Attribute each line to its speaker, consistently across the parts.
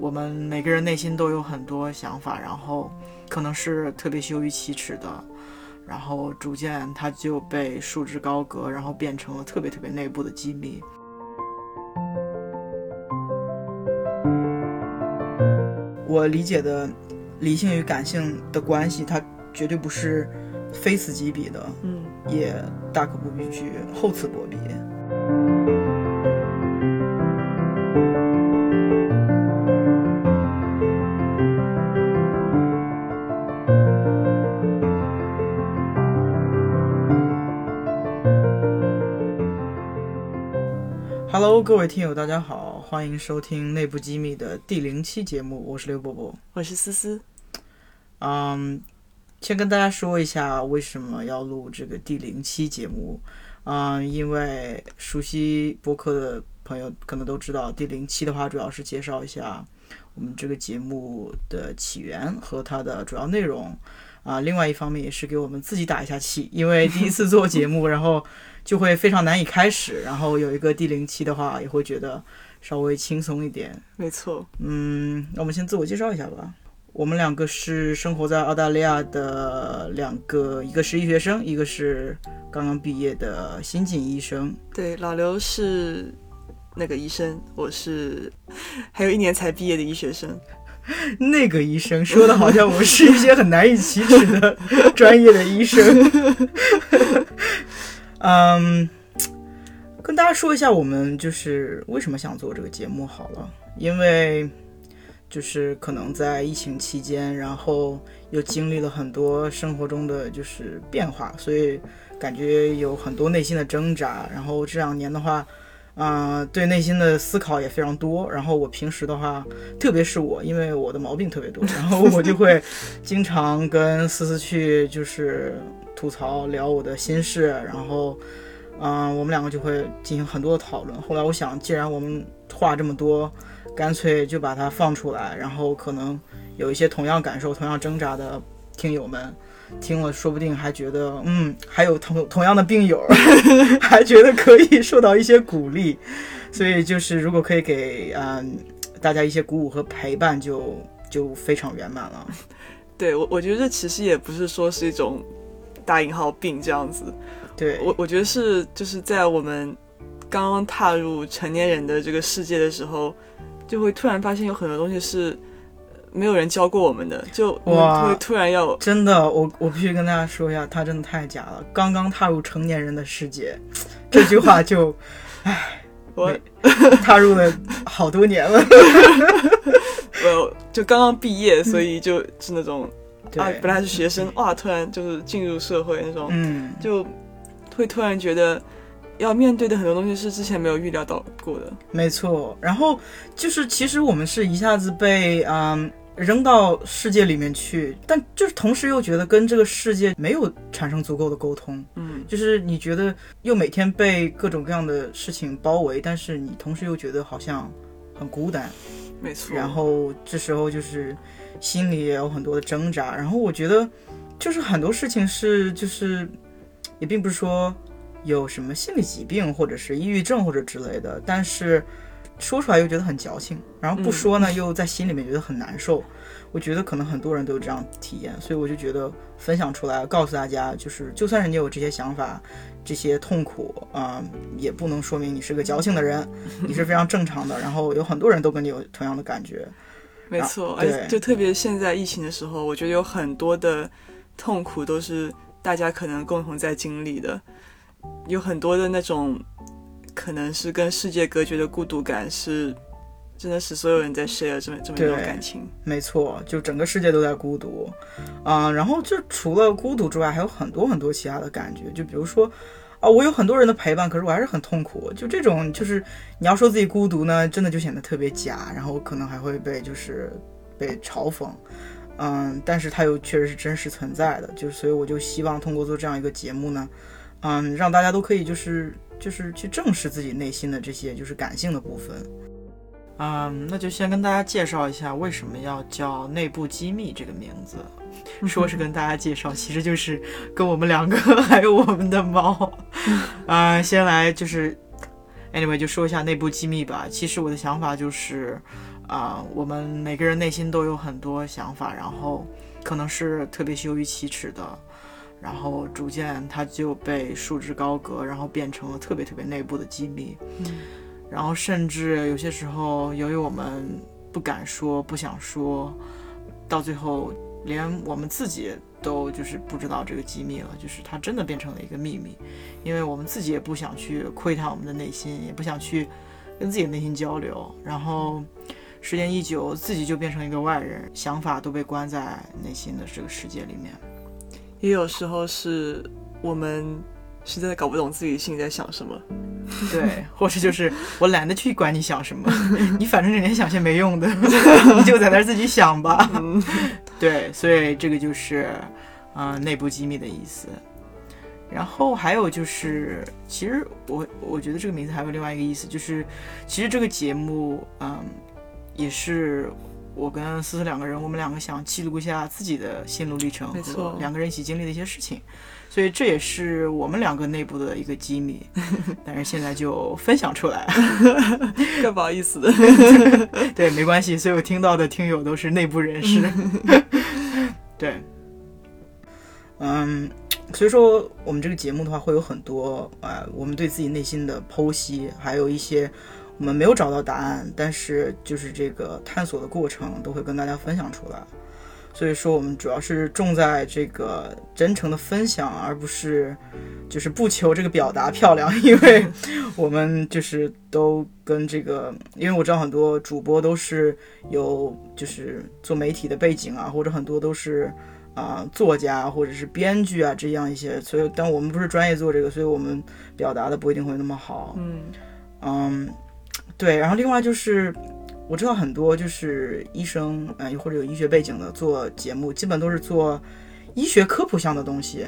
Speaker 1: 我们每个人内心都有很多想法，然后可能是特别羞于启齿的，然后逐渐它就被束之高阁，然后变成了特别特别内部的机密。我理解的理性与感性的关系，它绝对不是非此即彼的，
Speaker 2: 嗯，
Speaker 1: 也大可不必去厚此薄彼。Hello，各位听友，大家好，欢迎收听内部机密的第零期节目，我是刘伯伯。
Speaker 2: 我是思思。
Speaker 1: 嗯，先跟大家说一下为什么要录这个第零期节目。嗯，因为熟悉播客的朋友可能都知道，第零期的话主要是介绍一下我们这个节目的起源和它的主要内容。啊，另外一方面也是给我们自己打一下气，因为第一次做节目，然后就会非常难以开始，然后有一个第零期的话，也会觉得稍微轻松一点。
Speaker 2: 没错，
Speaker 1: 嗯，那我们先自我介绍一下吧。我们两个是生活在澳大利亚的两个，一个是医学生，一个是刚刚毕业的新晋医生。
Speaker 2: 对，老刘是那个医生，我是 还有一年才毕业的医学生。
Speaker 1: 那个医生说的好像我们是一些很难以启齿的 专业的医生。嗯，跟大家说一下，我们就是为什么想做这个节目好了，因为就是可能在疫情期间，然后又经历了很多生活中的就是变化，所以感觉有很多内心的挣扎。然后这两年的话。嗯，对内心的思考也非常多。然后我平时的话，特别是我，因为我的毛病特别多，然后我就会 经常跟思思去就是吐槽聊我的心事。然后，嗯，我们两个就会进行很多的讨论。后来我想，既然我们话这么多，干脆就把它放出来。然后可能有一些同样感受、同样挣扎的听友们。听了，说不定还觉得，嗯，还有同同样的病友，还觉得可以受到一些鼓励，所以就是如果可以给嗯大家一些鼓舞和陪伴，就就非常圆满了。
Speaker 2: 对我，我觉得这其实也不是说是一种大引号病这样子，
Speaker 1: 对
Speaker 2: 我我觉得是就是在我们刚刚踏入成年人的这个世界的时候，就会突然发现有很多东西是。没有人教过我们的，就
Speaker 1: 哇，
Speaker 2: 突然要
Speaker 1: 真的，我我必须跟大家说一下，他真的太假了。刚刚踏入成年人的世界，这句话就，唉，
Speaker 2: 我
Speaker 1: 踏入了好多年了，
Speaker 2: 我就刚刚毕业，所以就是那种
Speaker 1: 啊，
Speaker 2: 本来是学生，哇，突然就是进入社会那种，
Speaker 1: 嗯，
Speaker 2: 就会突然觉得。要面对的很多东西是之前没有预料到过的，
Speaker 1: 没错。然后就是，其实我们是一下子被嗯扔到世界里面去，但就是同时又觉得跟这个世界没有产生足够的沟通。
Speaker 2: 嗯，
Speaker 1: 就是你觉得又每天被各种各样的事情包围，但是你同时又觉得好像很孤单。
Speaker 2: 没错。
Speaker 1: 然后这时候就是心里也有很多的挣扎。然后我觉得就是很多事情是就是也并不是说。有什么心理疾病，或者是抑郁症或者之类的，但是说出来又觉得很矫情，然后不说呢，又在心里面觉得很难受。我觉得可能很多人都有这样体验，所以我就觉得分享出来，告诉大家，就是就算是你有这些想法、这些痛苦啊，也不能说明你是个矫情的人，你是非常正常的。然后有很多人都跟你有同样的感觉，
Speaker 2: 没错，而且就特别现在疫情的时候，我觉得有很多的痛苦都是大家可能共同在经历的。有很多的那种，可能是跟世界隔绝的孤独感，是真的是所有人在 share 这么这么一种感情。
Speaker 1: 没错，就整个世界都在孤独，啊，然后就除了孤独之外，还有很多很多其他的感觉。就比如说，啊，我有很多人的陪伴，可是我还是很痛苦。就这种，就是你要说自己孤独呢，真的就显得特别假，然后可能还会被就是被嘲讽，嗯，但是它又确实是真实存在的。就所以我就希望通过做这样一个节目呢。嗯，让大家都可以就是就是去正视自己内心的这些就是感性的部分。嗯，那就先跟大家介绍一下为什么要叫内部机密这个名字。说是跟大家介绍，其实就是跟我们两个 还有我们的猫。啊，先来就是，anyway 就说一下内部机密吧。其实我的想法就是，啊，我们每个人内心都有很多想法，然后可能是特别羞于启齿的，然后逐渐它就被束之高阁，然后变成了特别特别内部的机密。
Speaker 2: 嗯，
Speaker 1: 然后甚至有些时候，由于我们不敢说、不想说，到最后连我们自己。都就是不知道这个机密了，就是它真的变成了一个秘密，因为我们自己也不想去窥探我们的内心，也不想去跟自己的内心交流，然后时间一久，自己就变成一个外人，想法都被关在内心的这个世界里面。
Speaker 2: 也有时候是我们实在搞不懂自己心里在想什么，
Speaker 1: 对，或者就是我懒得去管你想什么，你反正整天想些没用的，你就在那自己想吧。对，所以这个就是，呃，内部机密的意思。然后还有就是，其实我我觉得这个名字还有另外一个意思，就是其实这个节目，嗯，也是我跟思思两个人，我们两个想记录一下自己的心路历程，
Speaker 2: 没错，
Speaker 1: 两个人一起经历的一些事情。所以这也是我们两个内部的一个机密，但是现在就分享出来，
Speaker 2: 更不好意思的。
Speaker 1: 对，没关系，所有听到的听友都是内部人士。对，嗯，所以说我们这个节目的话，会有很多啊，我们对自己内心的剖析，还有一些我们没有找到答案，但是就是这个探索的过程，都会跟大家分享出来。所以说，我们主要是重在这个真诚的分享，而不是就是不求这个表达漂亮，因为 我们就是都跟这个，因为我知道很多主播都是有就是做媒体的背景啊，或者很多都是啊作家或者是编剧啊这样一些，所以但我们不是专业做这个，所以我们表达的不一定会那么好。
Speaker 2: 嗯
Speaker 1: 嗯，对，然后另外就是。我知道很多就是医生，嗯，或者有医学背景的做节目，基本都是做医学科普项的东西。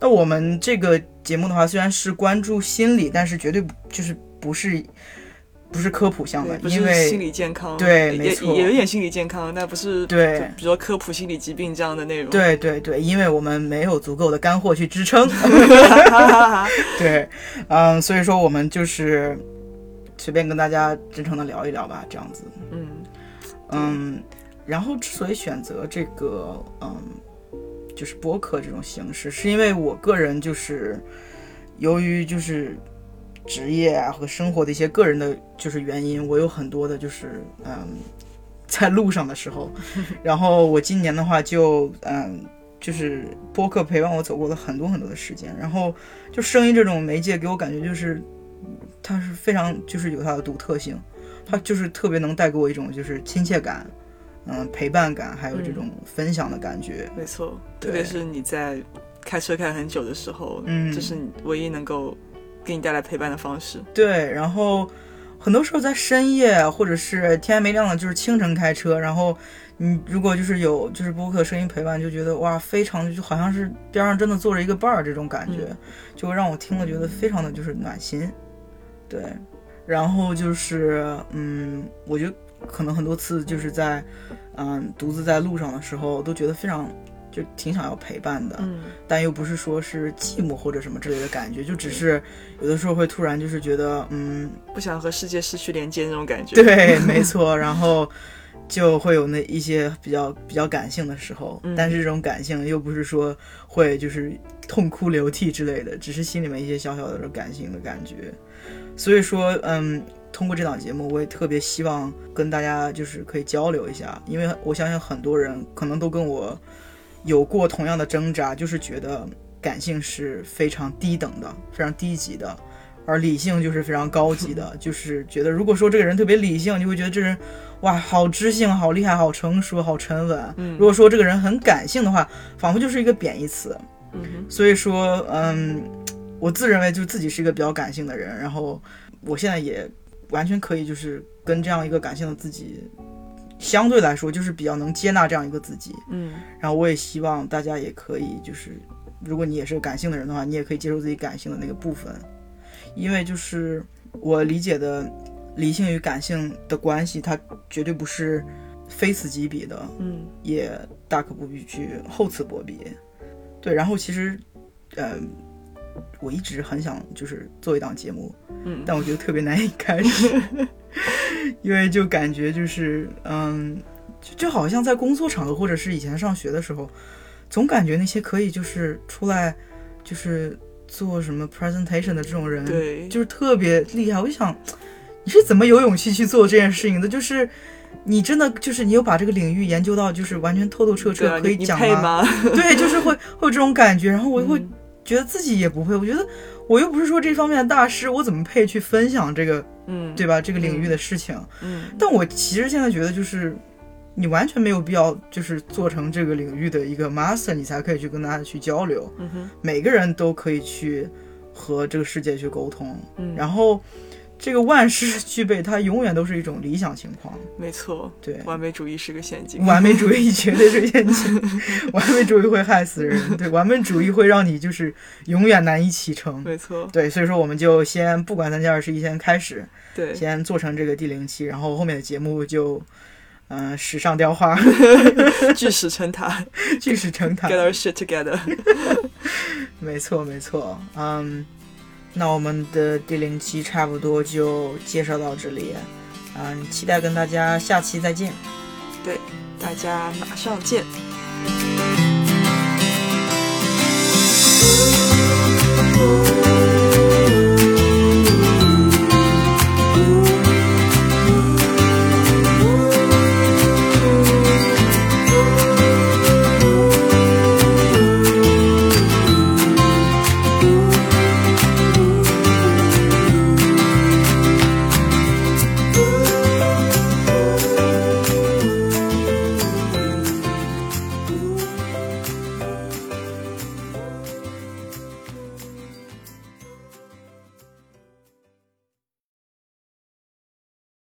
Speaker 1: 那我们这个节目的话，虽然是关注心理，但是绝对就是不是不是科普项的，因为
Speaker 2: 心理健康，
Speaker 1: 对，没错，
Speaker 2: 也有点心理健康，但不是
Speaker 1: 对，
Speaker 2: 比如说科普心理疾病这样的内容。
Speaker 1: 对对对，因为我们没有足够的干货去支撑。对，嗯，所以说我们就是。随便跟大家真诚的聊一聊吧，这样子。
Speaker 2: 嗯
Speaker 1: 嗯，然后之所以选择这个，嗯，就是播客这种形式，是因为我个人就是由于就是职业啊和生活的一些个人的，就是原因，我有很多的就是嗯，在路上的时候，然后我今年的话就嗯，就是播客陪伴我走过了很多很多的时间，然后就声音这种媒介给我感觉就是。它是非常就是有它的独特性，它就是特别能带给我一种就是亲切感，嗯，陪伴感，还有这种分享的感觉。
Speaker 2: 没错，特别是你在开车开很久的时候，
Speaker 1: 嗯，
Speaker 2: 这是你唯一能够给你带来陪伴的方式。
Speaker 1: 对，然后很多时候在深夜或者是天还没亮的，就是清晨开车，然后你如果就是有就是播客声音陪伴，就觉得哇，非常就好像是边上真的坐着一个伴儿，这种感觉就会让我听了觉得非常的就是暖心。对，然后就是，嗯，我觉得可能很多次就是在，嗯，独自在路上的时候，都觉得非常，就挺想要陪伴的，
Speaker 2: 嗯，
Speaker 1: 但又不是说是寂寞或者什么之类的感觉，就只是有的时候会突然就是觉得，嗯，
Speaker 2: 不想和世界失去连接那种感觉。
Speaker 1: 对，没错，然后就会有那一些比较比较感性的时候，但是这种感性又不是说会就是痛哭流涕之类的，只是心里面一些小小的感性的感觉。所以说，嗯，通过这档节目，我也特别希望跟大家就是可以交流一下，因为我相信很多人可能都跟我有过同样的挣扎，就是觉得感性是非常低等的、非常低级的，而理性就是非常高级的，就是觉得如果说这个人特别理性，你会觉得这人哇，好知性、好厉害、好成熟、好沉稳。
Speaker 2: 嗯，
Speaker 1: 如果说这个人很感性的话，仿佛就是一个贬义词。
Speaker 2: 嗯，
Speaker 1: 所以说，嗯。我自认为就自己是一个比较感性的人，然后我现在也完全可以就是跟这样一个感性的自己相对来说就是比较能接纳这样一个自己，
Speaker 2: 嗯，
Speaker 1: 然后我也希望大家也可以就是如果你也是个感性的人的话，你也可以接受自己感性的那个部分，因为就是我理解的理性与感性的关系，它绝对不是非此即彼的，
Speaker 2: 嗯，
Speaker 1: 也大可不必去厚此薄彼，对，然后其实，嗯。我一直很想就是做一档节目，
Speaker 2: 嗯，
Speaker 1: 但我觉得特别难以开始，因为就感觉就是嗯，就就好像在工作场合或者是以前上学的时候，总感觉那些可以就是出来就是做什么 presentation 的这种人，
Speaker 2: 对，
Speaker 1: 就是特别厉害。我就想，你是怎么有勇气去做这件事情的？就是你真的就是你有把这个领域研究到就是完全透透彻彻，可以讲
Speaker 2: 吗？
Speaker 1: 对，就是会会有这种感觉，然后我会。觉得自己也不会，我觉得我又不是说这方面的大师，我怎么配去分享这个，
Speaker 2: 嗯，
Speaker 1: 对吧？这个领域的事情，
Speaker 2: 嗯。
Speaker 1: 但我其实现在觉得，就是你完全没有必要，就是做成这个领域的一个 master，你才可以去跟大家去交流。每个人都可以去和这个世界去沟通。
Speaker 2: 嗯，
Speaker 1: 然后。这个万事俱备，它永远都是一种理想情况。
Speaker 2: 没错，
Speaker 1: 对，
Speaker 2: 完美主义是个陷阱。
Speaker 1: 完美主义绝对是陷阱，完美主义会害死人。对，完美主义会让你就是永远难以启程。
Speaker 2: 没错，
Speaker 1: 对，所以说我们就先不管三七二十一，先开始，
Speaker 2: 对，
Speaker 1: 先做成这个第零期，然后后面的节目就，嗯，史上雕花，
Speaker 2: 巨石成塔，
Speaker 1: 巨石成塔
Speaker 2: ，Get our shit together。
Speaker 1: 没错，没错，嗯。那我们的第零期差不多就介绍到这里，嗯，期待跟大家下期再见。
Speaker 2: 对，大家马上见。